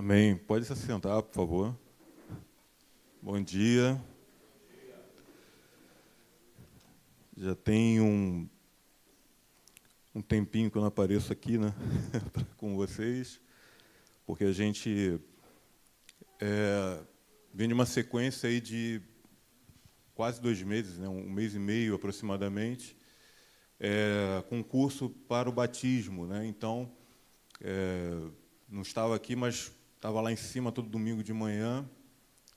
Amém. Pode se sentar, por favor. Bom dia. Já tem um, um tempinho que eu não apareço aqui né, com vocês, porque a gente é, vem de uma sequência aí de quase dois meses, né, um mês e meio aproximadamente, é, com curso para o batismo. Né, então, é, não estava aqui, mas estava lá em cima todo domingo de manhã,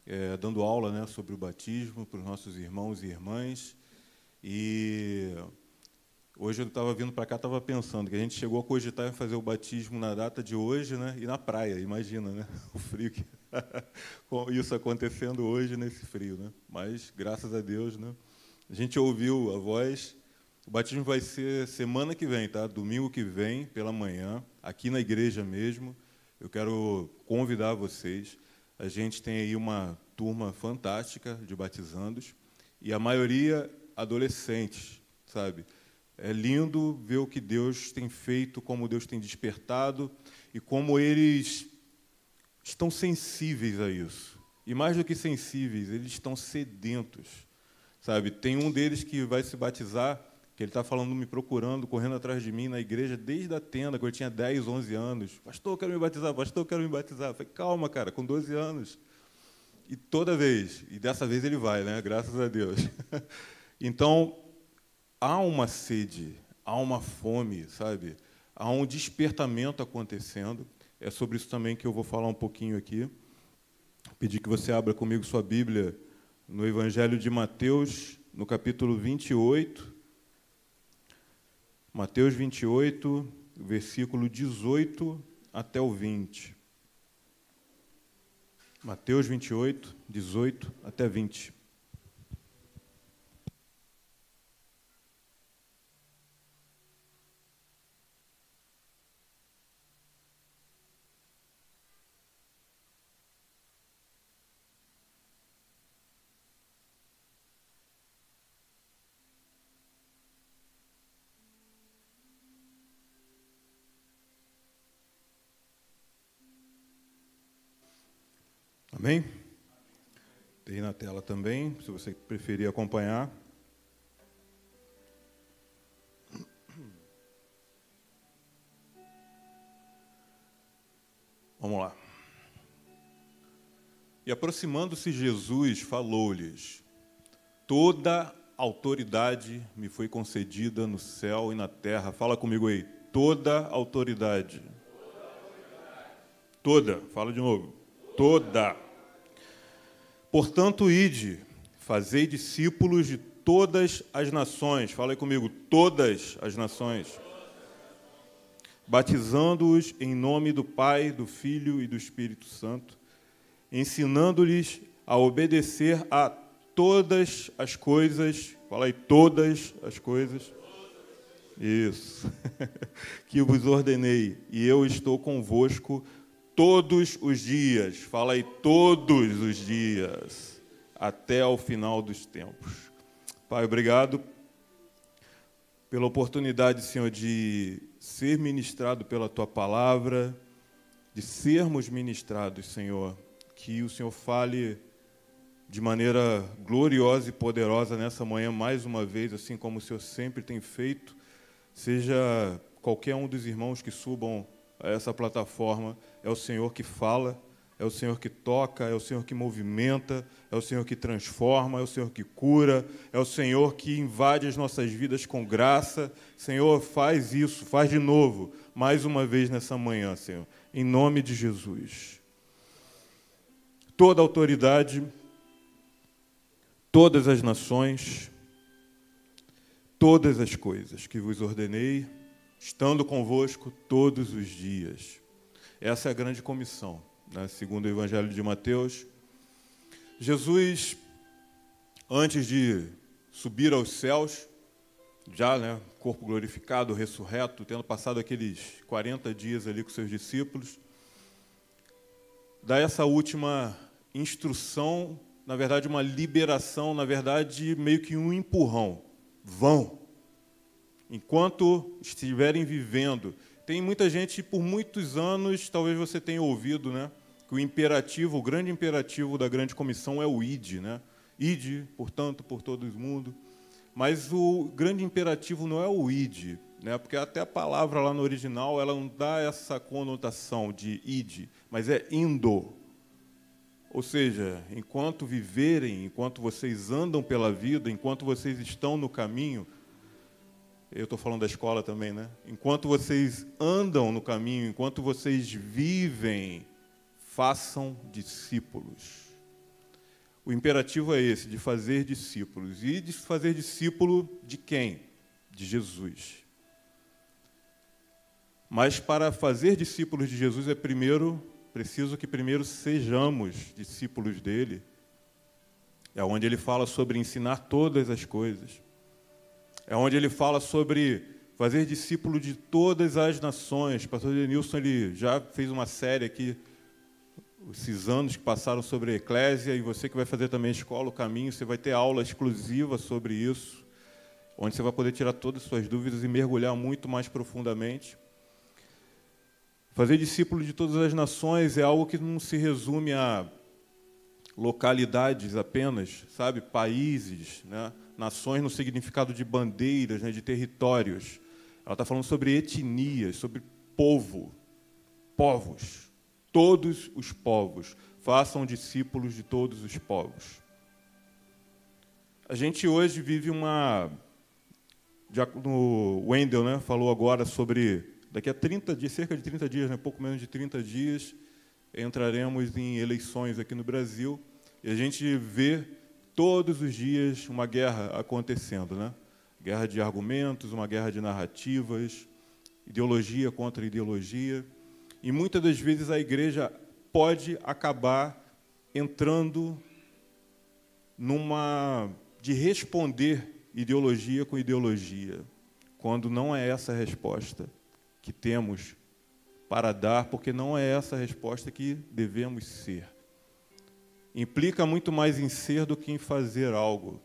é, dando aula né, sobre o batismo para os nossos irmãos e irmãs. E hoje eu estava vindo para cá, estava pensando que a gente chegou a cogitar em fazer o batismo na data de hoje né, e na praia, imagina, né, o frio que isso acontecendo hoje nesse frio. Né? Mas, graças a Deus, né, a gente ouviu a voz. O batismo vai ser semana que vem, tá? domingo que vem, pela manhã, aqui na igreja mesmo. Eu quero convidar vocês. A gente tem aí uma turma fantástica de batizandos e a maioria adolescentes, sabe? É lindo ver o que Deus tem feito, como Deus tem despertado e como eles estão sensíveis a isso. E mais do que sensíveis, eles estão sedentos, sabe? Tem um deles que vai se batizar que ele está falando, me procurando, correndo atrás de mim na igreja desde a tenda, quando eu tinha 10, 11 anos. Pastor, eu quero me batizar, pastor, eu quero me batizar. Eu falei, calma, cara, com 12 anos. E toda vez, e dessa vez ele vai, né? Graças a Deus. então, há uma sede, há uma fome, sabe? Há um despertamento acontecendo. É sobre isso também que eu vou falar um pouquinho aqui. Pedir que você abra comigo sua Bíblia no Evangelho de Mateus, no capítulo 28 Mateus 28, versículo 18 até o 20. Mateus 28, 18 até 20. Amém? Tem na tela também, se você preferir acompanhar. Vamos lá. E aproximando-se Jesus, falou-lhes: Toda autoridade me foi concedida no céu e na terra. Fala comigo aí. Toda autoridade. Toda. Fala de novo. Toda. Portanto, ide, fazei discípulos de todas as nações. Fala aí comigo, todas as nações. Batizando-os em nome do Pai, do Filho e do Espírito Santo, ensinando-lhes a obedecer a todas as coisas. Fala aí, todas as coisas. Isso. que vos ordenei, e eu estou convosco todos os dias, fala aí, todos os dias, até ao final dos tempos. Pai, obrigado pela oportunidade, Senhor, de ser ministrado pela tua palavra, de sermos ministrados, Senhor. Que o Senhor fale de maneira gloriosa e poderosa nessa manhã, mais uma vez, assim como o Senhor sempre tem feito. Seja qualquer um dos irmãos que subam a essa plataforma é o Senhor que fala, é o Senhor que toca, é o Senhor que movimenta, é o Senhor que transforma, é o Senhor que cura, é o Senhor que invade as nossas vidas com graça. Senhor, faz isso, faz de novo, mais uma vez nessa manhã, Senhor, em nome de Jesus. Toda autoridade, todas as nações, todas as coisas que vos ordenei, estando convosco todos os dias essa é a grande comissão, né? segundo o Evangelho de Mateus. Jesus, antes de subir aos céus, já, né, corpo glorificado, ressurreto, tendo passado aqueles 40 dias ali com seus discípulos, dá essa última instrução, na verdade, uma liberação, na verdade, meio que um empurrão. Vão. Enquanto estiverem vivendo tem muita gente, por muitos anos, talvez você tenha ouvido, né? que o imperativo, o grande imperativo da grande comissão é o id, né? Ide, portanto, por todo o mundo. Mas o grande imperativo não é o id, né? Porque até a palavra lá no original ela não dá essa conotação de id, mas é indo. Ou seja, enquanto viverem, enquanto vocês andam pela vida, enquanto vocês estão no caminho, eu estou falando da escola também, né? Enquanto vocês andam no caminho, enquanto vocês vivem, façam discípulos. O imperativo é esse, de fazer discípulos. E de fazer discípulo de quem? De Jesus. Mas para fazer discípulos de Jesus é primeiro preciso que primeiro sejamos discípulos dele. É onde ele fala sobre ensinar todas as coisas é onde ele fala sobre fazer discípulo de todas as nações. O pastor Denilson ele já fez uma série aqui, esses anos que passaram sobre a eclésia, e você que vai fazer também a escola, o caminho, você vai ter aula exclusiva sobre isso, onde você vai poder tirar todas as suas dúvidas e mergulhar muito mais profundamente. Fazer discípulo de todas as nações é algo que não se resume a localidades apenas, sabe, países, né? Nações no significado de bandeiras, né, de territórios. Ela está falando sobre etnias, sobre povo, povos. Todos os povos. Façam discípulos de todos os povos. A gente hoje vive uma. O Wendel né, falou agora sobre. Daqui a 30 dias, cerca de 30 dias, né, pouco menos de 30 dias, entraremos em eleições aqui no Brasil. E a gente vê todos os dias uma guerra acontecendo, né? Guerra de argumentos, uma guerra de narrativas, ideologia contra ideologia. E muitas das vezes a igreja pode acabar entrando numa de responder ideologia com ideologia, quando não é essa a resposta que temos para dar, porque não é essa a resposta que devemos ser implica muito mais em ser do que em fazer algo.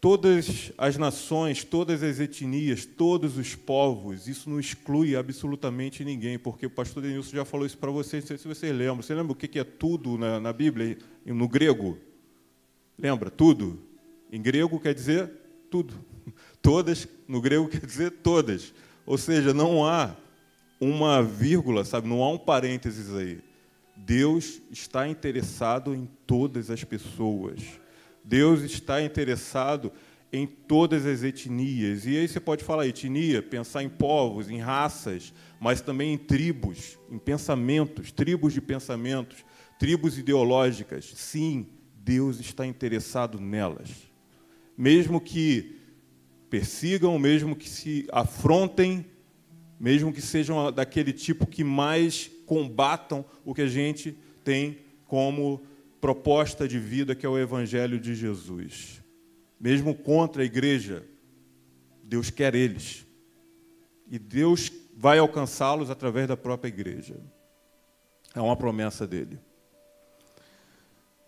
Todas as nações, todas as etnias, todos os povos, isso não exclui absolutamente ninguém, porque o pastor Denilson já falou isso para vocês, não sei se vocês lembram. Você lembra o que é tudo na, na Bíblia, no grego? Lembra? Tudo. Em grego quer dizer tudo. Todas, no grego quer dizer todas. Ou seja, não há uma vírgula, sabe? Não há um parênteses aí. Deus está interessado em todas as pessoas. Deus está interessado em todas as etnias. E aí você pode falar etnia, pensar em povos, em raças, mas também em tribos, em pensamentos, tribos de pensamentos, tribos ideológicas. Sim, Deus está interessado nelas. Mesmo que persigam, mesmo que se afrontem, mesmo que sejam daquele tipo que mais combatam o que a gente tem como proposta de vida, que é o Evangelho de Jesus. Mesmo contra a igreja, Deus quer eles. E Deus vai alcançá-los através da própria igreja. É uma promessa dele.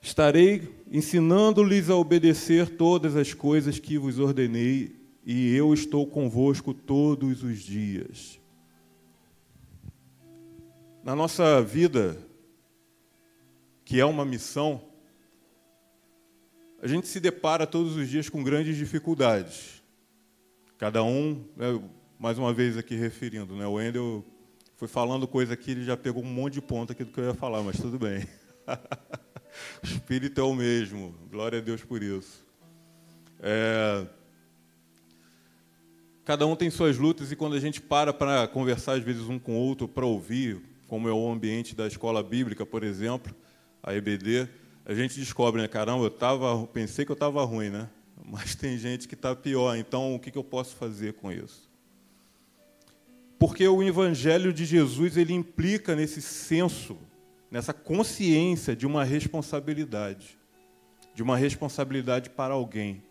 Estarei ensinando-lhes a obedecer todas as coisas que vos ordenei, e eu estou convosco todos os dias na nossa vida, que é uma missão, a gente se depara todos os dias com grandes dificuldades. Cada um, né, mais uma vez aqui referindo, né, o Wendel foi falando coisa aqui, ele já pegou um monte de ponto aqui do que eu ia falar, mas tudo bem. o Espírito é o mesmo, glória a Deus por isso. É, cada um tem suas lutas e quando a gente para para conversar às vezes um com o outro, para ouvir, como é o ambiente da escola bíblica, por exemplo, a EBD, a gente descobre, né, caramba, eu tava, pensei que eu estava ruim, né? Mas tem gente que está pior, então o que, que eu posso fazer com isso? Porque o Evangelho de Jesus ele implica nesse senso, nessa consciência de uma responsabilidade, de uma responsabilidade para alguém,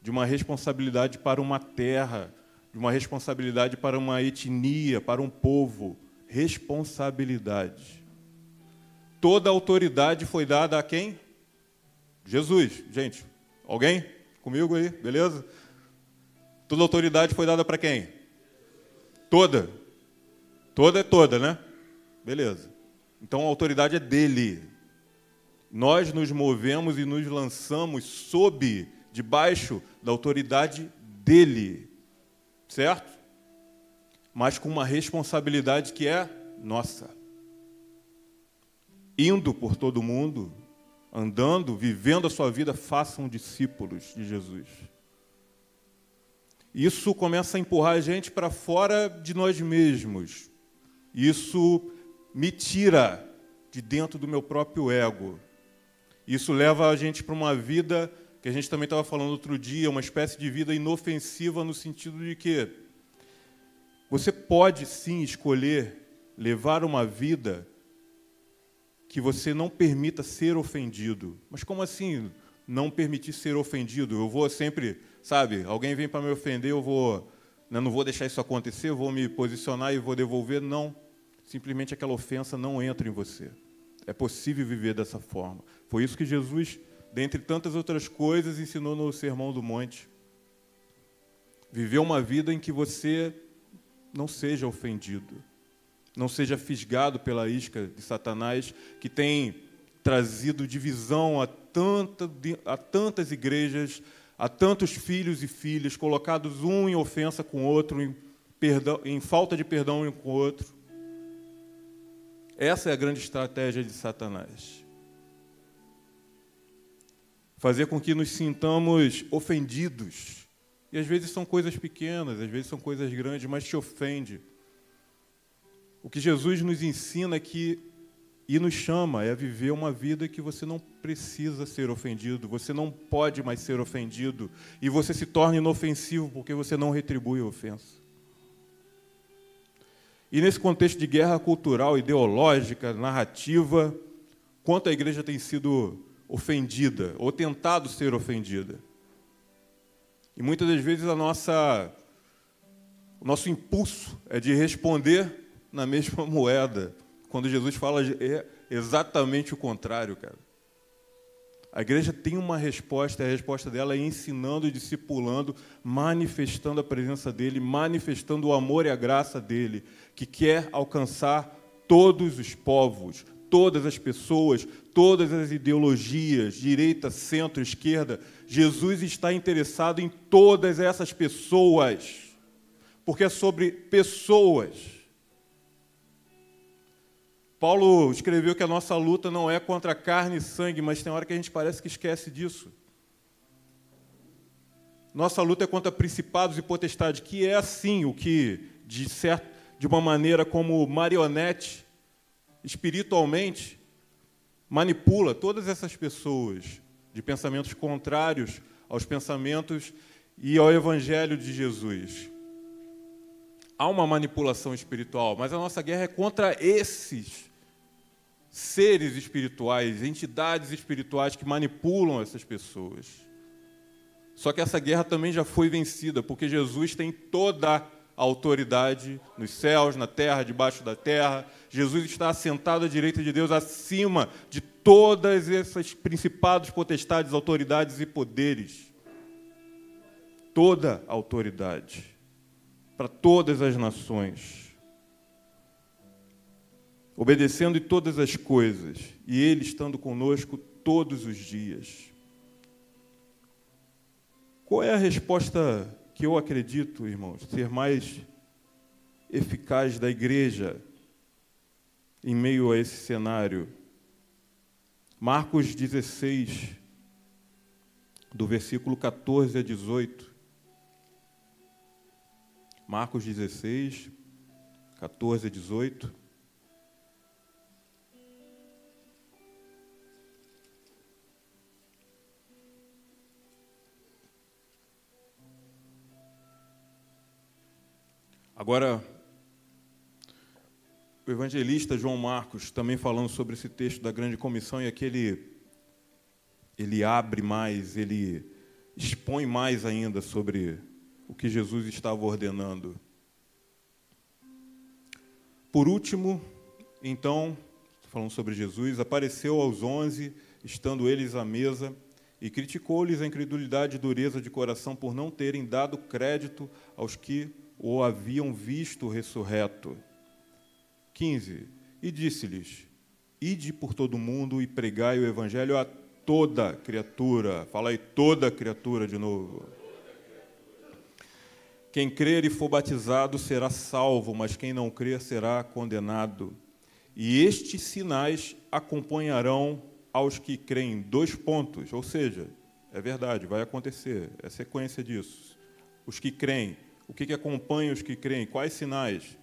de uma responsabilidade para uma terra, de uma responsabilidade para uma etnia, para um povo, responsabilidade. Toda autoridade foi dada a quem? Jesus. Gente, alguém comigo aí? Beleza? Toda autoridade foi dada para quem? Toda. Toda é toda, né? Beleza. Então a autoridade é dele. Nós nos movemos e nos lançamos sob, debaixo da autoridade dele. Certo? Mas com uma responsabilidade que é nossa. Indo por todo mundo, andando, vivendo a sua vida, façam discípulos de Jesus. Isso começa a empurrar a gente para fora de nós mesmos. Isso me tira de dentro do meu próprio ego. Isso leva a gente para uma vida que a gente também estava falando outro dia, uma espécie de vida inofensiva no sentido de que você pode sim escolher levar uma vida que você não permita ser ofendido. Mas como assim não permitir ser ofendido? Eu vou sempre, sabe, alguém vem para me ofender, eu vou, né, não vou deixar isso acontecer, vou me posicionar e vou devolver? Não. Simplesmente aquela ofensa não entra em você. É possível viver dessa forma. Foi isso que Jesus, dentre tantas outras coisas, ensinou no Sermão do Monte. Viver uma vida em que você não seja ofendido não seja fisgado pela isca de Satanás, que tem trazido divisão a, tanta, a tantas igrejas, a tantos filhos e filhas, colocados um em ofensa com o outro, em, perdão, em falta de perdão um com o outro. Essa é a grande estratégia de Satanás. Fazer com que nos sintamos ofendidos. E às vezes são coisas pequenas, às vezes são coisas grandes, mas te ofende. O que Jesus nos ensina é que e nos chama é viver uma vida que você não precisa ser ofendido, você não pode mais ser ofendido, e você se torna inofensivo porque você não retribui a ofensa. E nesse contexto de guerra cultural, ideológica, narrativa, quanto a igreja tem sido ofendida ou tentado ser ofendida. E muitas das vezes a nossa o nosso impulso é de responder na mesma moeda. Quando Jesus fala é exatamente o contrário, cara. A igreja tem uma resposta, e a resposta dela é ensinando discipulando, manifestando a presença dele, manifestando o amor e a graça dele, que quer alcançar todos os povos, todas as pessoas, todas as ideologias, direita, centro, esquerda. Jesus está interessado em todas essas pessoas, porque é sobre pessoas. Paulo escreveu que a nossa luta não é contra carne e sangue, mas tem hora que a gente parece que esquece disso. Nossa luta é contra principados e potestades, que é assim o que, de, certo, de uma maneira como marionete, espiritualmente, manipula todas essas pessoas de pensamentos contrários aos pensamentos e ao Evangelho de Jesus. Há uma manipulação espiritual, mas a nossa guerra é contra esses seres espirituais, entidades espirituais que manipulam essas pessoas. Só que essa guerra também já foi vencida, porque Jesus tem toda a autoridade nos céus, na terra, debaixo da terra. Jesus está assentado à direita de Deus, acima de todas essas principados, potestades, autoridades e poderes. Toda autoridade para todas as nações obedecendo em todas as coisas, e Ele estando conosco todos os dias. Qual é a resposta que eu acredito, irmãos, ser mais eficaz da igreja em meio a esse cenário? Marcos 16, do versículo 14 a 18. Marcos 16, 14 a 18. Agora, o evangelista João Marcos, também falando sobre esse texto da grande comissão, e aqui ele, ele abre mais, ele expõe mais ainda sobre o que Jesus estava ordenando. Por último, então, falando sobre Jesus, apareceu aos onze, estando eles à mesa, e criticou-lhes a incredulidade e dureza de coração por não terem dado crédito aos que o haviam visto ressurreto. 15. E disse-lhes: ide por todo mundo e pregai o evangelho a toda criatura. Fala aí, toda criatura de novo. Quem crer e for batizado será salvo, mas quem não crer será condenado. E estes sinais acompanharão aos que creem. Dois pontos, ou seja, é verdade, vai acontecer, é sequência disso. Os que creem, o que, que acompanha os que creem? Quais sinais?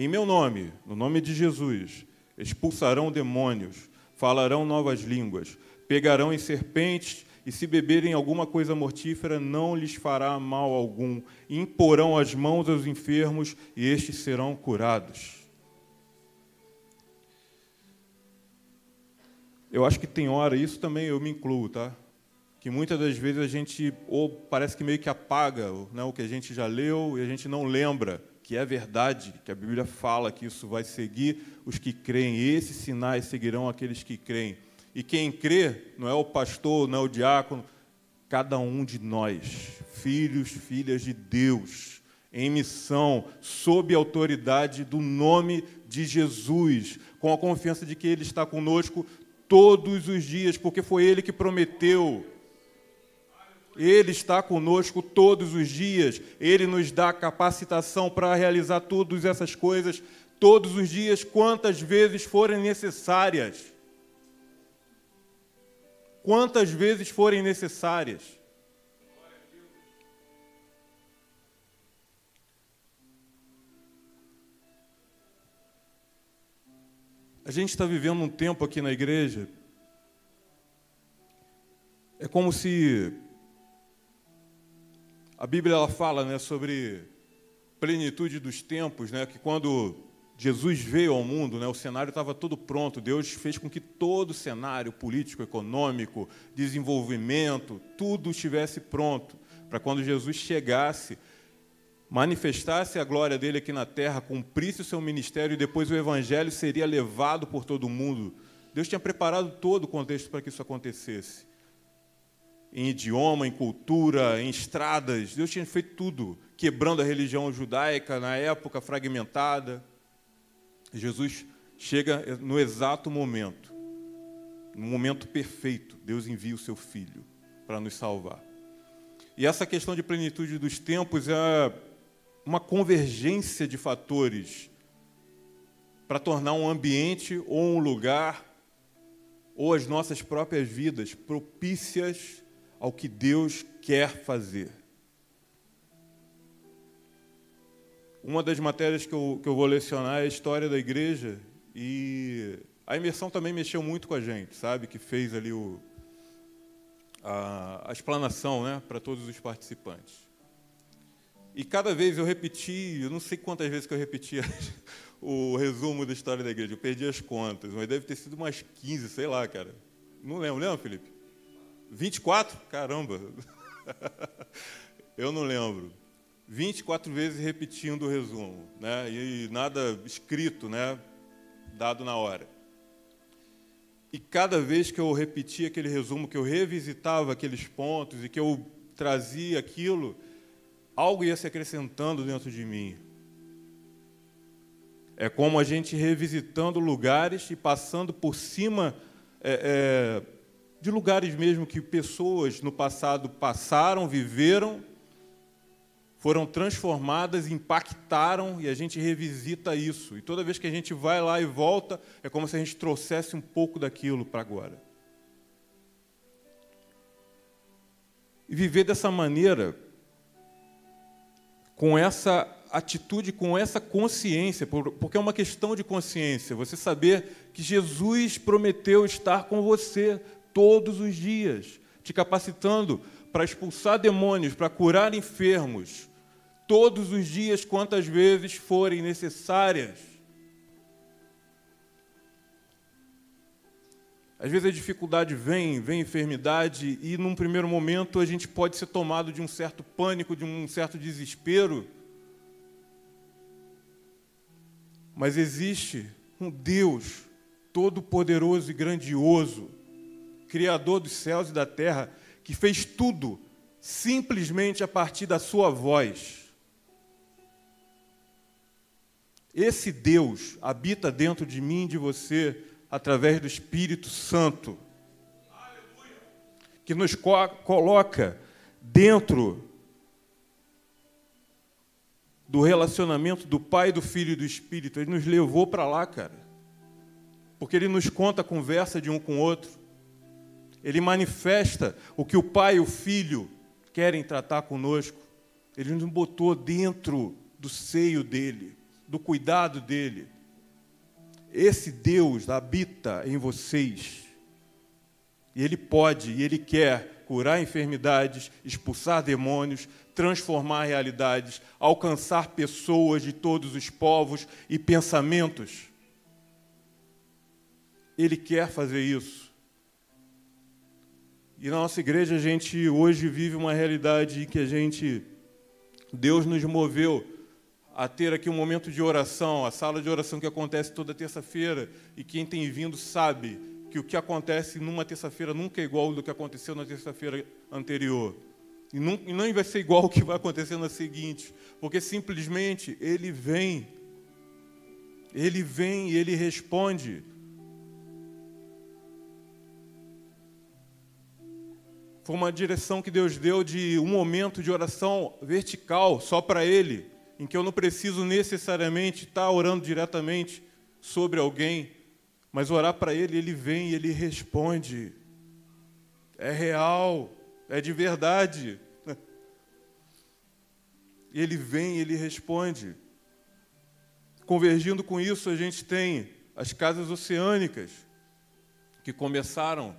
Em meu nome, no nome de Jesus, expulsarão demônios, falarão novas línguas, pegarão em serpentes e se beberem alguma coisa mortífera, não lhes fará mal algum. Imporão as mãos aos enfermos e estes serão curados. Eu acho que tem hora, isso também eu me incluo, tá? Que muitas das vezes a gente, ou parece que meio que apaga né, o que a gente já leu e a gente não lembra que é verdade, que a Bíblia fala que isso vai seguir os que creem, esses sinais seguirão aqueles que creem. E quem crê não é o pastor, não é o diácono, cada um de nós, filhos, filhas de Deus, em missão, sob a autoridade do nome de Jesus, com a confiança de que Ele está conosco todos os dias, porque foi Ele que prometeu. Ele está conosco todos os dias, Ele nos dá capacitação para realizar todas essas coisas, todos os dias, quantas vezes forem necessárias. Quantas vezes forem necessárias. A gente está vivendo um tempo aqui na igreja. É como se a Bíblia ela fala, né, sobre plenitude dos tempos, né, que quando Jesus veio ao mundo, né, o cenário estava todo pronto. Deus fez com que todo o cenário político, econômico, desenvolvimento, tudo estivesse pronto para quando Jesus chegasse, manifestasse a glória dele aqui na terra, cumprisse o seu ministério e depois o evangelho seria levado por todo mundo. Deus tinha preparado todo o contexto para que isso acontecesse. Em idioma, em cultura, em estradas, Deus tinha feito tudo, quebrando a religião judaica na época fragmentada. Jesus chega no exato momento, no momento perfeito, Deus envia o seu filho para nos salvar. E essa questão de plenitude dos tempos é uma convergência de fatores para tornar um ambiente ou um lugar ou as nossas próprias vidas propícias ao que Deus quer fazer. Uma das matérias que eu, que eu vou lecionar é a história da igreja e a imersão também mexeu muito com a gente, sabe? Que fez ali o, a, a explanação né, para todos os participantes. E cada vez eu repeti, eu não sei quantas vezes que eu repetia o resumo da história da igreja, eu perdi as contas, mas deve ter sido umas 15, sei lá, cara. Não lembro, lembra, Felipe? 24? Caramba! eu não lembro. 24 vezes repetindo o resumo, né? E nada escrito, né? Dado na hora. E cada vez que eu repetia aquele resumo, que eu revisitava aqueles pontos e que eu trazia aquilo, algo ia se acrescentando dentro de mim. É como a gente revisitando lugares e passando por cima é, é, de lugares mesmo que pessoas no passado passaram, viveram, foram transformadas, impactaram e a gente revisita isso. E toda vez que a gente vai lá e volta, é como se a gente trouxesse um pouco daquilo para agora. E viver dessa maneira com essa atitude, com essa consciência, porque é uma questão de consciência, você saber que Jesus prometeu estar com você todos os dias, te capacitando para expulsar demônios, para curar enfermos, todos os dias, quantas vezes forem necessárias. Às vezes a dificuldade vem, vem enfermidade, e num primeiro momento a gente pode ser tomado de um certo pânico, de um certo desespero. Mas existe um Deus todo-poderoso e grandioso, Criador dos céus e da terra, que fez tudo simplesmente a partir da sua voz. Esse Deus habita dentro de mim e de você através do Espírito Santo, que nos co coloca dentro do relacionamento do Pai, do Filho e do Espírito. Ele nos levou para lá, cara. Porque ele nos conta a conversa de um com o outro. Ele manifesta o que o Pai e o Filho querem tratar conosco. Ele nos botou dentro do seio dele, do cuidado dele. Esse Deus habita em vocês. E ele pode e ele quer curar enfermidades, expulsar demônios, transformar realidades, alcançar pessoas de todos os povos e pensamentos. Ele quer fazer isso. E na nossa igreja a gente hoje vive uma realidade que a gente Deus nos moveu a ter aqui um momento de oração, a sala de oração que acontece toda terça-feira, e quem tem vindo sabe que o que acontece numa terça-feira nunca é igual do que aconteceu na terça-feira anterior. E não, e não vai ser igual o que vai acontecer na seguinte, porque simplesmente ele vem, ele vem e ele responde. Foi uma direção que Deus deu de um momento de oração vertical só para Ele, em que eu não preciso necessariamente estar orando diretamente sobre alguém, mas orar para Ele, Ele vem e Ele responde. É real, é de verdade. Ele vem e Ele responde. Convergindo com isso, a gente tem as casas oceânicas, que começaram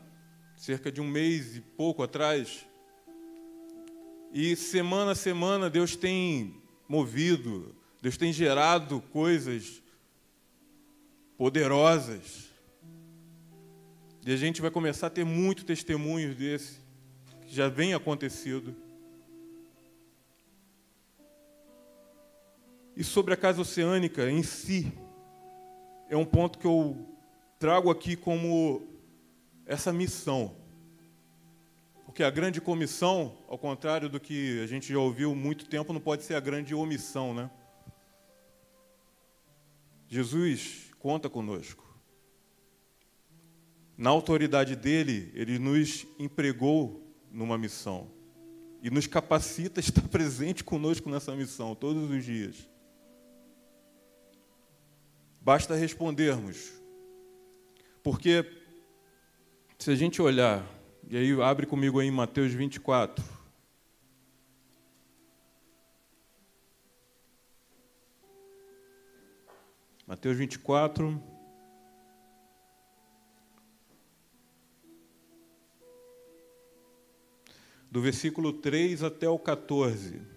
cerca de um mês e pouco atrás. E semana a semana Deus tem movido, Deus tem gerado coisas poderosas. E a gente vai começar a ter muito testemunhos desse, que já vem acontecido. E sobre a casa oceânica em si, é um ponto que eu trago aqui como essa missão. Porque a grande comissão, ao contrário do que a gente já ouviu muito tempo, não pode ser a grande omissão, né? Jesus conta conosco. Na autoridade dele, ele nos empregou numa missão e nos capacita a estar presente conosco nessa missão todos os dias. Basta respondermos. Porque se a gente olhar, e aí abre comigo aí em Mateus 24. Mateus 24. Do versículo 3 até o 14.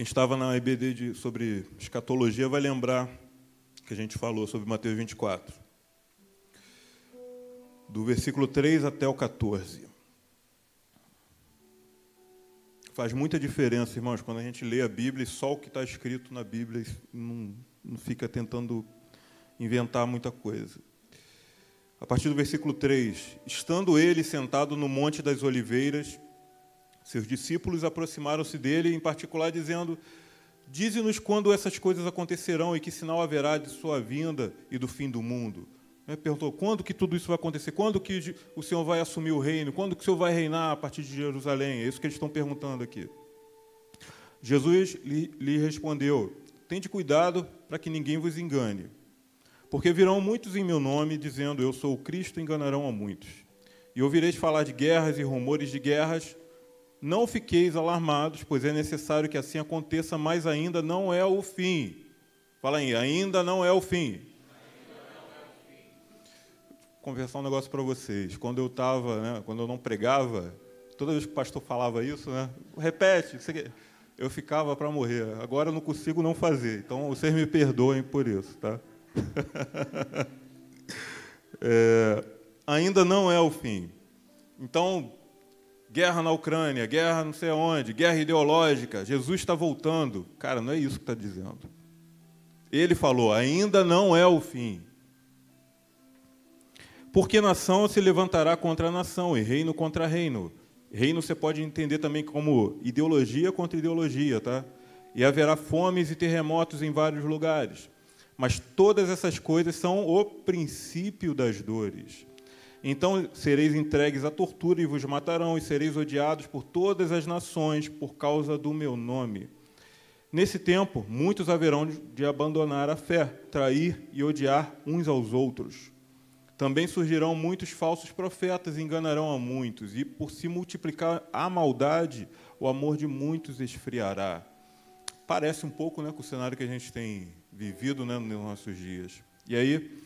Quem estava na EBD de, sobre escatologia vai lembrar que a gente falou sobre Mateus 24. Do versículo 3 até o 14. Faz muita diferença, irmãos, quando a gente lê a Bíblia e só o que está escrito na Bíblia não, não fica tentando inventar muita coisa. A partir do versículo 3: Estando ele sentado no Monte das Oliveiras, seus discípulos aproximaram-se dele, em particular, dizendo: Dize-nos quando essas coisas acontecerão e que sinal haverá de sua vinda e do fim do mundo. Ele perguntou: quando que tudo isso vai acontecer? Quando que o Senhor vai assumir o reino? Quando que o Senhor vai reinar a partir de Jerusalém? É isso que eles estão perguntando aqui. Jesus lhe, lhe respondeu: Tende cuidado para que ninguém vos engane. Porque virão muitos em meu nome, dizendo: Eu sou o Cristo, enganarão a muitos. E ouvireis falar de guerras e rumores de guerras. Não fiqueis alarmados, pois é necessário que assim aconteça, mas ainda não é o fim. Fala aí, ainda não é o fim. Conversar um negócio para vocês. Quando eu estava, né, quando eu não pregava, toda vez que o pastor falava isso, né, repete, eu ficava para morrer. Agora eu não consigo não fazer. Então vocês me perdoem por isso, tá? é, ainda não é o fim. Então guerra na Ucrânia, guerra não sei onde, guerra ideológica, Jesus está voltando. Cara, não é isso que está dizendo. Ele falou: ainda não é o fim. Porque nação se levantará contra nação e reino contra reino, Reino você pode entender também como ideologia contra ideologia, tá? E haverá fomes e terremotos em vários lugares. Mas todas essas coisas são o princípio das dores. Então sereis entregues à tortura e vos matarão, e sereis odiados por todas as nações por causa do meu nome. Nesse tempo, muitos haverão de abandonar a fé, trair e odiar uns aos outros. Também surgirão muitos falsos profetas e enganarão a muitos, e por se multiplicar a maldade, o amor de muitos esfriará. Parece um pouco né, com o cenário que a gente tem vivido né, nos nossos dias. E aí,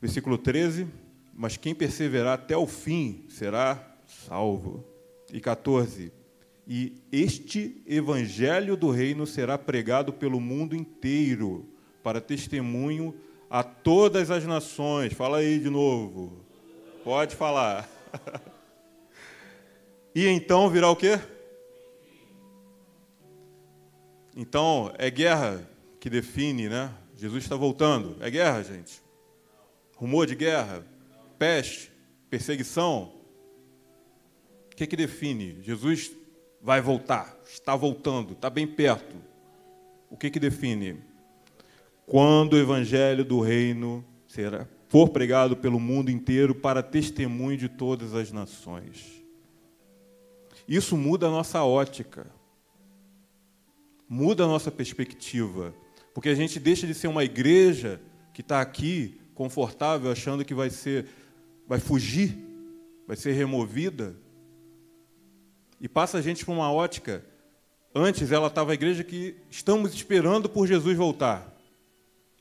versículo 13: Mas quem perseverar até o fim será salvo. E 14: E este evangelho do reino será pregado pelo mundo inteiro, para testemunho a todas as nações. Fala aí de novo. Pode falar. e então virá o quê? Então, é guerra que define, né? Jesus está voltando. É guerra, gente? Rumor de guerra? Peste? Perseguição? O que, que define? Jesus vai voltar, está voltando, está bem perto. O que, que define? Quando o evangelho do reino será, for pregado pelo mundo inteiro para testemunho de todas as nações. Isso muda a nossa ótica, muda a nossa perspectiva. Porque a gente deixa de ser uma igreja que está aqui, confortável, achando que vai ser, vai fugir, vai ser removida. E passa a gente para uma ótica. Antes ela estava a igreja que estamos esperando por Jesus voltar.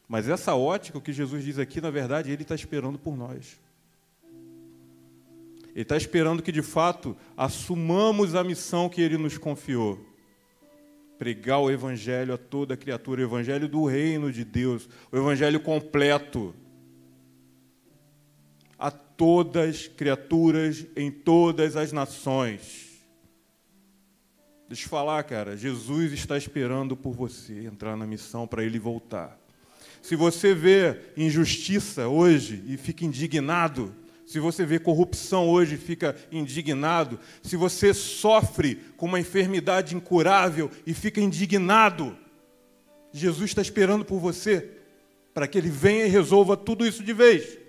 Mas essa ótica, o que Jesus diz aqui, na verdade, ele está esperando por nós. Ele está esperando que, de fato, assumamos a missão que ele nos confiou pregar o Evangelho a toda criatura, o Evangelho do reino de Deus, o Evangelho completo. Todas criaturas em todas as nações. Deixa eu falar, cara, Jesus está esperando por você entrar na missão para ele voltar. Se você vê injustiça hoje e fica indignado, se você vê corrupção hoje, fica indignado. Se você sofre com uma enfermidade incurável e fica indignado, Jesus está esperando por você para que ele venha e resolva tudo isso de vez.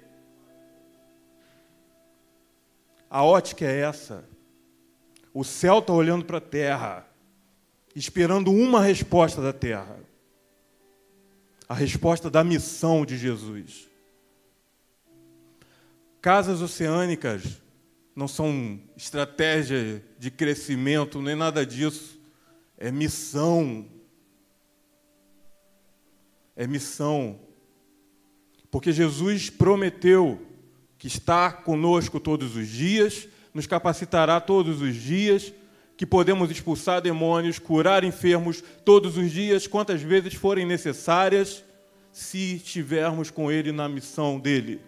A ótica é essa. O céu está olhando para a terra, esperando uma resposta da terra a resposta da missão de Jesus. Casas oceânicas não são estratégia de crescimento, nem nada disso. É missão. É missão. Porque Jesus prometeu que está conosco todos os dias, nos capacitará todos os dias, que podemos expulsar demônios, curar enfermos todos os dias, quantas vezes forem necessárias, se estivermos com Ele na missão dele.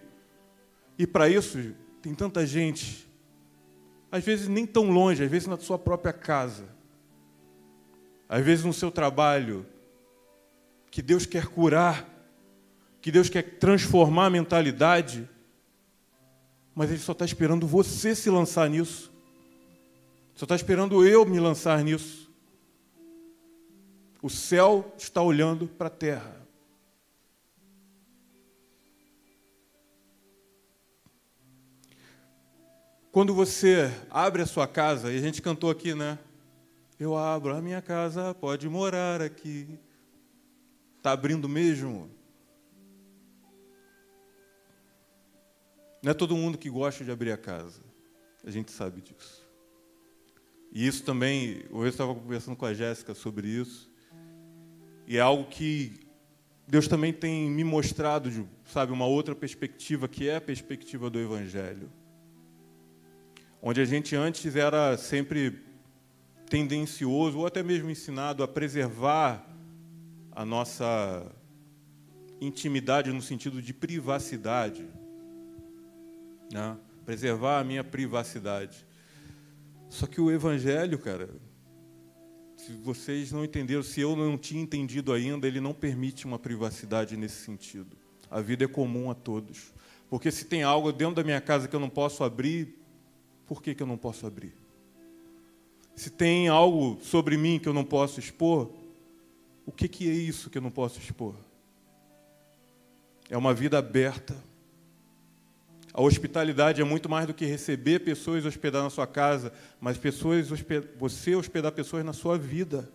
E para isso, tem tanta gente, às vezes nem tão longe, às vezes na sua própria casa, às vezes no seu trabalho, que Deus quer curar, que Deus quer transformar a mentalidade, mas Ele só está esperando você se lançar nisso, só está esperando eu me lançar nisso. O céu está olhando para a terra. Quando você abre a sua casa, e a gente cantou aqui, né? Eu abro a minha casa, pode morar aqui. Está abrindo mesmo? Não é todo mundo que gosta de abrir a casa. A gente sabe disso. E isso também, eu estava conversando com a Jéssica sobre isso. E é algo que Deus também tem me mostrado, sabe, uma outra perspectiva, que é a perspectiva do Evangelho onde a gente antes era sempre tendencioso ou até mesmo ensinado a preservar a nossa intimidade no sentido de privacidade, né? preservar a minha privacidade. Só que o Evangelho, cara, se vocês não entenderam, se eu não tinha entendido ainda, ele não permite uma privacidade nesse sentido. A vida é comum a todos. Porque se tem algo dentro da minha casa que eu não posso abrir, por que, que eu não posso abrir? Se tem algo sobre mim que eu não posso expor, o que, que é isso que eu não posso expor? É uma vida aberta. A hospitalidade é muito mais do que receber pessoas e hospedar na sua casa, mas pessoas você hospedar pessoas na sua vida.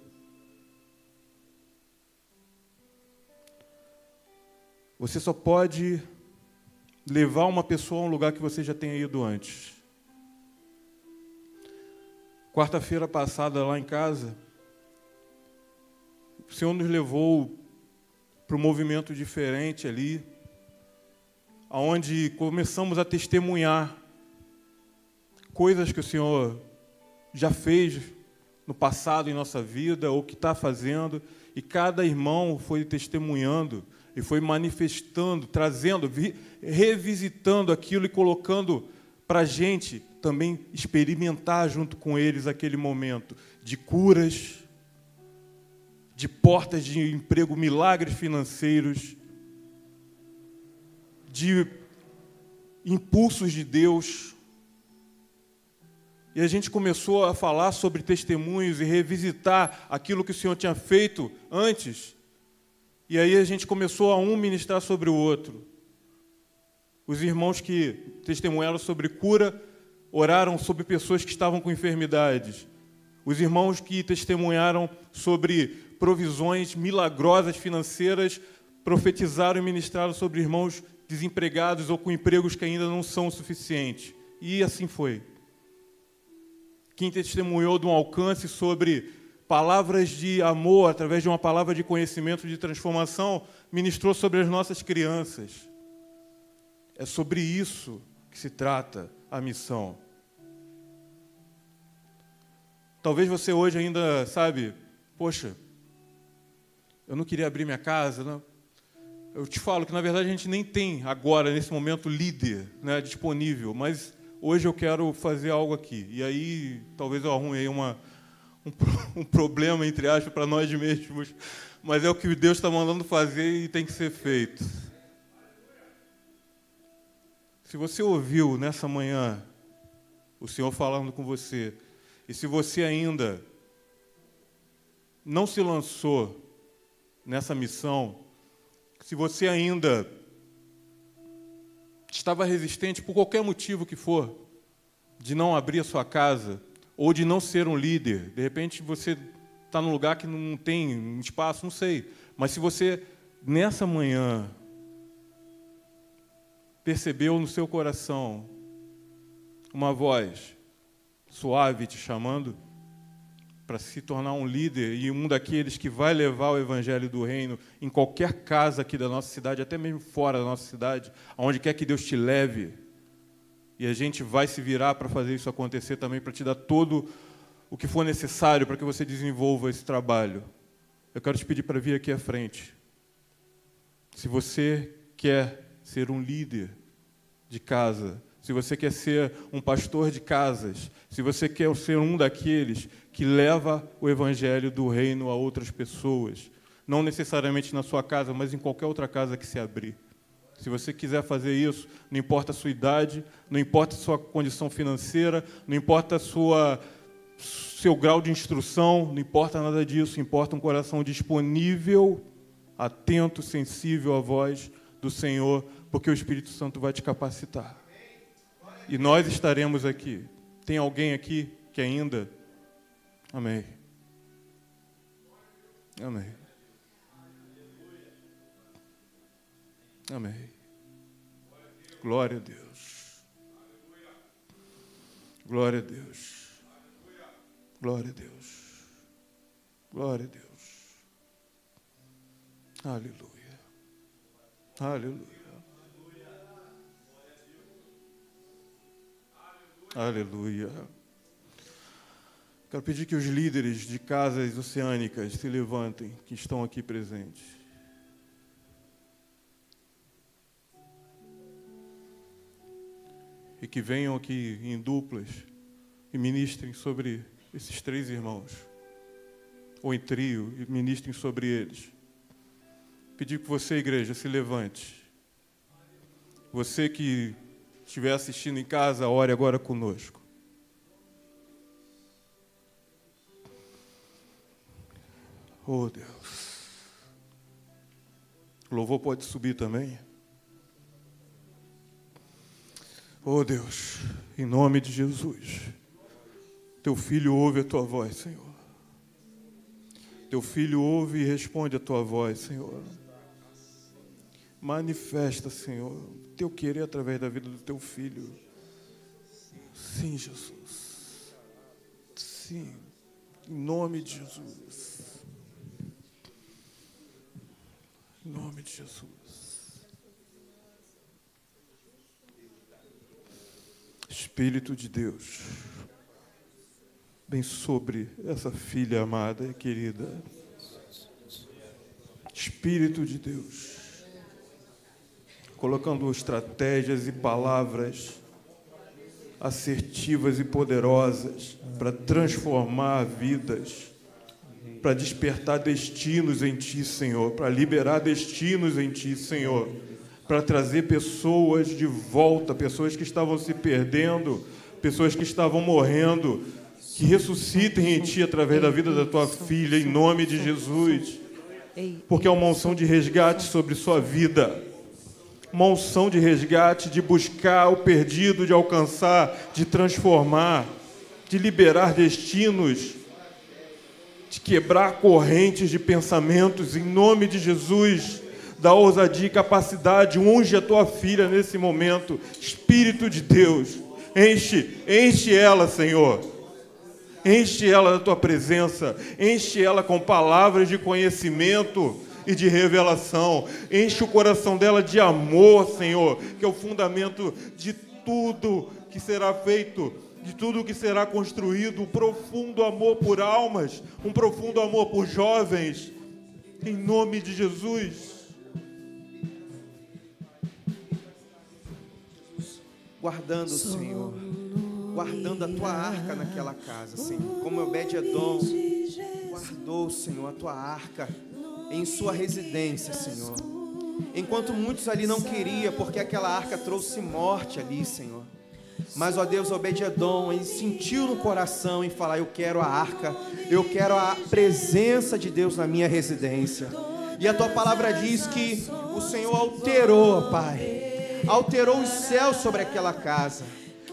Você só pode levar uma pessoa a um lugar que você já tenha ido antes. Quarta-feira passada, lá em casa, o Senhor nos levou para um movimento diferente ali, onde começamos a testemunhar coisas que o Senhor já fez no passado em nossa vida, ou que está fazendo, e cada irmão foi testemunhando e foi manifestando, trazendo, revisitando aquilo e colocando para a gente também experimentar junto com eles aquele momento de curas, de portas de emprego, milagres financeiros, de impulsos de Deus. E a gente começou a falar sobre testemunhos e revisitar aquilo que o Senhor tinha feito antes. E aí a gente começou a um ministrar sobre o outro. Os irmãos que testemunharam sobre cura oraram sobre pessoas que estavam com enfermidades. Os irmãos que testemunharam sobre provisões milagrosas financeiras profetizaram e ministraram sobre irmãos desempregados ou com empregos que ainda não são suficientes. E assim foi. Quem testemunhou de um alcance sobre palavras de amor, através de uma palavra de conhecimento, de transformação, ministrou sobre as nossas crianças. É sobre isso que se trata a missão. Talvez você hoje ainda, sabe, poxa, eu não queria abrir minha casa. Não. Eu te falo que, na verdade, a gente nem tem agora, nesse momento, líder né, disponível, mas hoje eu quero fazer algo aqui. E aí, talvez eu arrume uma, um, um problema, entre aspas, para nós mesmos, mas é o que Deus está mandando fazer e tem que ser feito. Se você ouviu nessa manhã o Senhor falando com você, e se você ainda não se lançou nessa missão, se você ainda estava resistente por qualquer motivo que for, de não abrir a sua casa, ou de não ser um líder, de repente você está num lugar que não tem espaço, não sei, mas se você nessa manhã percebeu no seu coração uma voz suave te chamando para se tornar um líder e um daqueles que vai levar o evangelho do reino em qualquer casa aqui da nossa cidade, até mesmo fora da nossa cidade, aonde quer que Deus te leve. E a gente vai se virar para fazer isso acontecer também, para te dar todo o que for necessário para que você desenvolva esse trabalho. Eu quero te pedir para vir aqui à frente. Se você quer ser um líder de casa, se você quer ser um pastor de casas, se você quer ser um daqueles que leva o evangelho do reino a outras pessoas, não necessariamente na sua casa, mas em qualquer outra casa que se abrir. Se você quiser fazer isso, não importa a sua idade, não importa a sua condição financeira, não importa a sua seu grau de instrução, não importa nada disso, importa um coração disponível, atento, sensível à voz do Senhor porque o Espírito Santo vai te capacitar. E nós estaremos aqui. Tem alguém aqui que ainda. Amém. Amém. Amém. Glória a Deus. Glória a Deus. Glória a Deus. Glória a Deus. Aleluia. Aleluia. Aleluia. Quero pedir que os líderes de casas oceânicas se levantem, que estão aqui presentes. E que venham aqui em duplas e ministrem sobre esses três irmãos. Ou em trio e ministrem sobre eles. Pedir que você, igreja, se levante. Você que estiver assistindo em casa, ore agora conosco. Oh Deus. O louvor pode subir também. Oh Deus, em nome de Jesus. Teu filho ouve a tua voz, Senhor. Teu filho ouve e responde a tua voz, Senhor. Manifesta, Senhor, teu querer através da vida do teu filho. Sim, Jesus. Sim. Em nome de Jesus. Em nome de Jesus. Espírito de Deus bem sobre essa filha amada e querida. Espírito de Deus, colocando estratégias e palavras assertivas e poderosas para transformar vidas, para despertar destinos em Ti, Senhor, para liberar destinos em Ti, Senhor, para trazer pessoas de volta, pessoas que estavam se perdendo, pessoas que estavam morrendo, que ressuscitem em ti através da vida da tua filha, em nome de Jesus. Porque é uma unção de resgate sobre sua vida. Uma unção de resgate, de buscar o perdido, de alcançar, de transformar, de liberar destinos, de quebrar correntes de pensamentos, em nome de Jesus. Dá ousadia e capacidade, unge a tua filha nesse momento. Espírito de Deus, enche, enche ela, Senhor Enche ela da tua presença, enche ela com palavras de conhecimento e de revelação. Enche o coração dela de amor, Senhor, que é o fundamento de tudo que será feito, de tudo que será construído. Um profundo amor por almas, um profundo amor por jovens. Em nome de Jesus. Guardando, Senhor guardando a tua arca naquela casa, Senhor. Como Obed-Edom guardou, Senhor, a tua arca em sua residência, Senhor. Enquanto muitos ali não queriam, porque aquela arca trouxe morte ali, Senhor. Mas, ó Deus, Obed-Edom, ele sentiu no coração em falar: Eu quero a arca, eu quero a presença de Deus na minha residência. E a tua palavra diz que o Senhor alterou, Pai, alterou os céus sobre aquela casa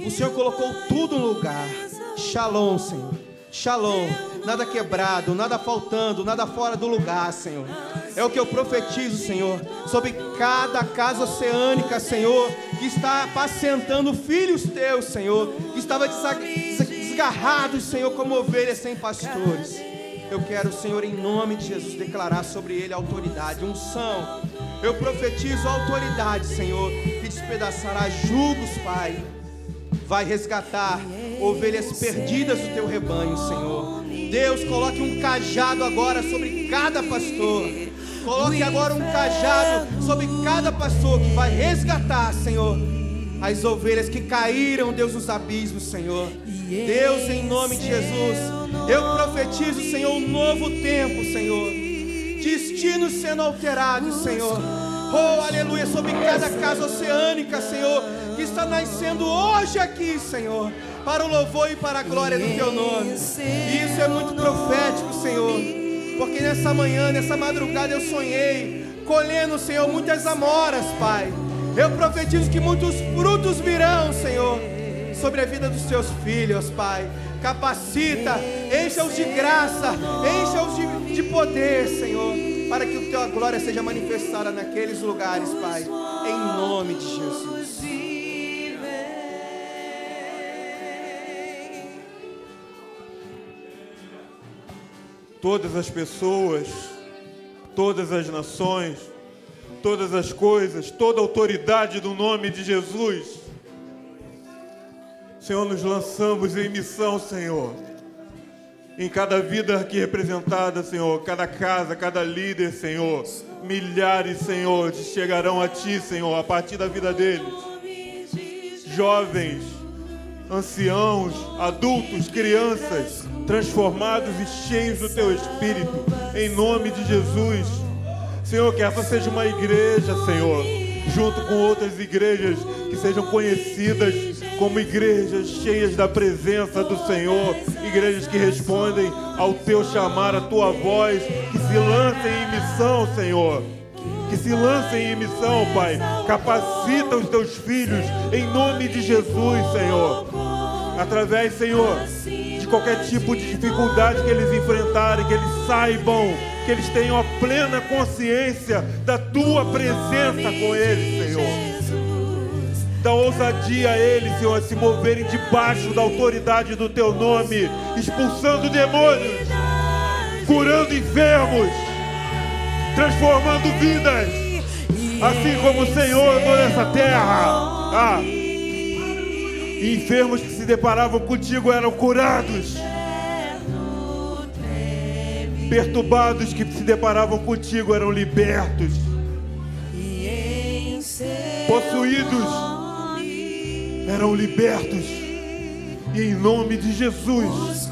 o Senhor colocou tudo no lugar. Shalom, Senhor. Shalom. Nada quebrado, nada faltando, nada fora do lugar, Senhor. É o que eu profetizo, Senhor, sobre cada casa oceânica, Senhor, que está apacentando filhos teus, Senhor, que estava desgarrados, Senhor, como ovelhas sem pastores. Eu quero, Senhor, em nome de Jesus, declarar sobre ele autoridade, unção. Eu profetizo autoridade, Senhor, que despedaçará julgos, Pai vai resgatar ovelhas perdidas do teu rebanho, Senhor. Deus, coloque um cajado agora sobre cada pastor. Coloque agora um cajado sobre cada pastor que vai resgatar, Senhor, as ovelhas que caíram, Deus, nos abismos, Senhor. Deus, em nome de Jesus, eu profetizo, Senhor, um novo tempo, Senhor. Destinos sendo alterados, Senhor. Oh, aleluia, sobre cada casa oceânica, Senhor que está nascendo hoje aqui, Senhor, para o louvor e para a glória do Teu nome. E isso é muito profético, Senhor, porque nessa manhã, nessa madrugada eu sonhei, colhendo, Senhor, muitas amoras, Pai. Eu profetizo que muitos frutos virão, Senhor, sobre a vida dos Teus filhos, Pai. Capacita, encha-os de graça, encha-os de, de poder, Senhor, para que a Tua glória seja manifestada naqueles lugares, Pai, em nome de Jesus. Todas as pessoas, todas as nações, todas as coisas, toda autoridade do nome de Jesus. Senhor, nos lançamos em missão, Senhor. Em cada vida aqui representada, Senhor, cada casa, cada líder, Senhor, milhares, Senhor, chegarão a Ti, Senhor, a partir da vida deles. Jovens, anciãos, adultos, crianças, transformados e cheios do teu espírito, em nome de Jesus. Senhor, que essa seja uma igreja, Senhor, junto com outras igrejas que sejam conhecidas como igrejas cheias da presença do Senhor, igrejas que respondem ao teu chamar, a tua voz, que se lancem em missão, Senhor. Que se lancem em missão, Pai. Capacita os teus filhos em nome de Jesus, Senhor. Através, Senhor, de qualquer tipo de dificuldade que eles enfrentarem, que eles saibam, que eles tenham a plena consciência da tua presença com eles, Senhor. Dá ousadia a eles, Senhor, a se moverem debaixo da autoridade do teu nome, expulsando demônios, curando enfermos, transformando vidas, assim como o Senhor andou nessa terra. Ah, enfermos que se deparavam contigo eram curados. Perturbados que se deparavam contigo eram libertos. Possuídos eram libertos. E em nome de Jesus,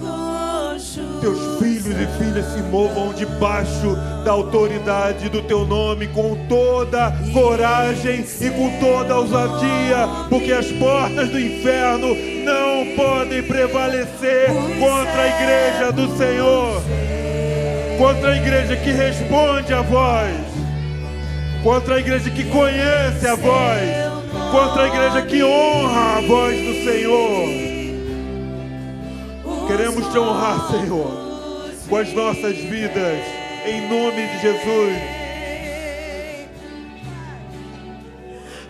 teus filhos e filhas se movam debaixo da autoridade do teu nome com toda coragem e com toda ousadia, porque as portas do inferno não podem prevalecer contra a igreja do Senhor, contra a igreja que responde a voz, contra a igreja que conhece a voz. Contra a igreja que honra a voz do Senhor. Queremos te honrar, Senhor, com as nossas vidas, em nome de Jesus.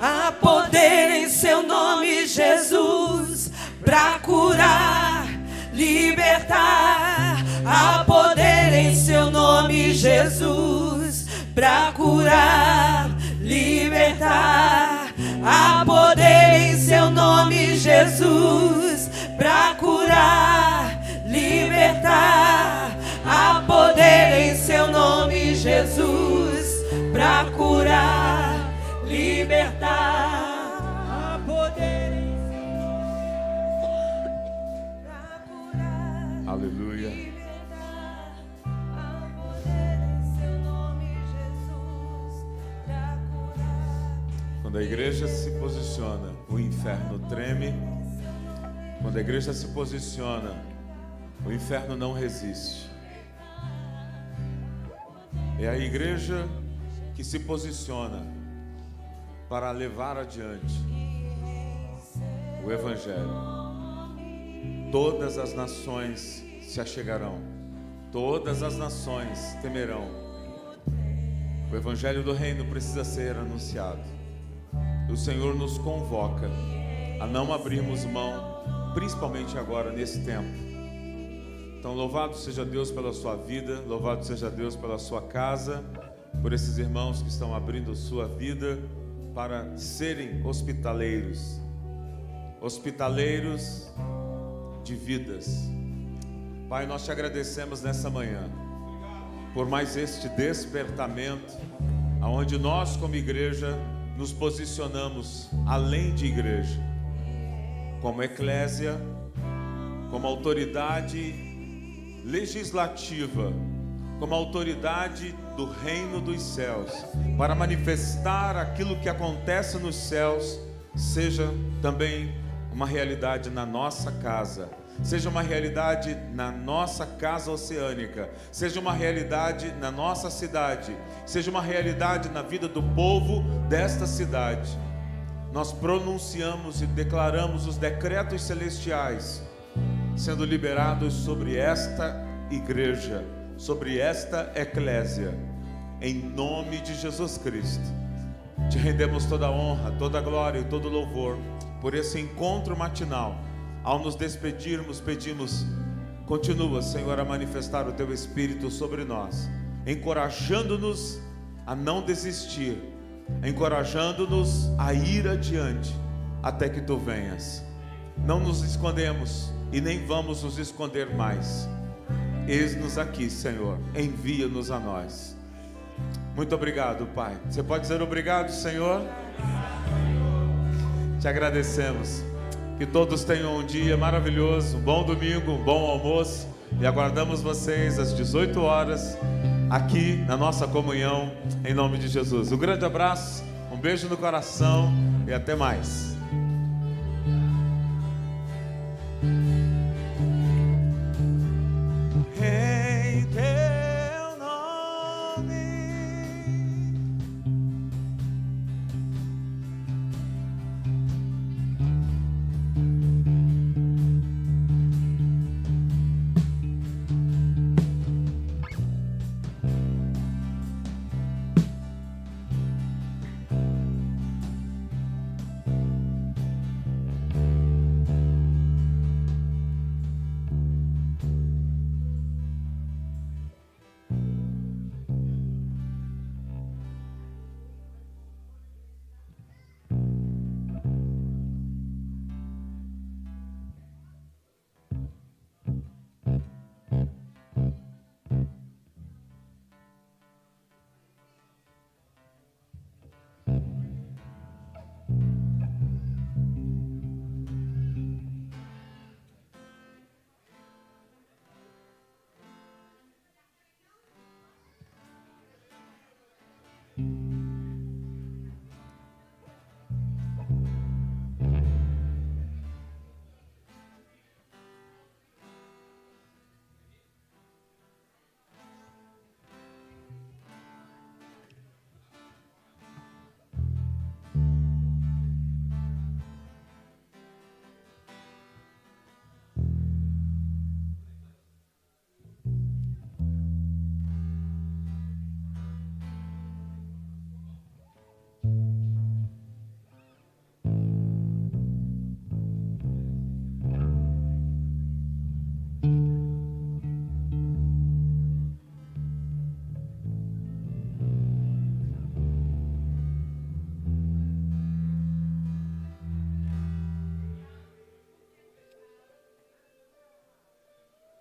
Há poder em seu nome, Jesus, para curar, libertar. Há poder em seu nome, Jesus, para curar, libertar. Há poder em seu nome, Jesus, para curar, libertar. Há poder em seu nome, Jesus, para curar, libertar. Há poder em seu nome. Aleluia. Jesus, curar. Quando a igreja se posiciona, o inferno treme. Quando a igreja se posiciona, o inferno não resiste. É a igreja que se posiciona para levar adiante o Evangelho. Todas as nações se achegarão, todas as nações temerão. O Evangelho do Reino precisa ser anunciado. O Senhor nos convoca a não abrirmos mão, principalmente agora nesse tempo. Então, louvado seja Deus pela sua vida, louvado seja Deus pela sua casa, por esses irmãos que estão abrindo sua vida para serem hospitaleiros, hospitaleiros de vidas. Pai, nós te agradecemos nessa manhã por mais este despertamento, aonde nós como igreja nos posicionamos além de igreja, como eclésia, como autoridade legislativa, como autoridade do reino dos céus, para manifestar aquilo que acontece nos céus, seja também uma realidade na nossa casa, seja uma realidade na nossa casa oceânica, seja uma realidade na nossa cidade, seja uma realidade na vida do povo desta cidade. Nós pronunciamos e declaramos os decretos celestiais sendo liberados sobre esta igreja, sobre esta eclésia, em nome de Jesus Cristo. Te rendemos toda a honra, toda a glória e todo o louvor por esse encontro matinal. Ao nos despedirmos, pedimos, continua, Senhor, a manifestar o teu Espírito sobre nós, encorajando-nos a não desistir, encorajando-nos a ir adiante até que tu venhas. Não nos escondemos e nem vamos nos esconder mais. Eis-nos aqui, Senhor, envia-nos a nós. Muito obrigado, Pai. Você pode dizer obrigado, Senhor? Te agradecemos. Que todos tenham um dia maravilhoso, um bom domingo, um bom almoço. E aguardamos vocês às 18 horas aqui na nossa comunhão, em nome de Jesus. Um grande abraço, um beijo no coração e até mais.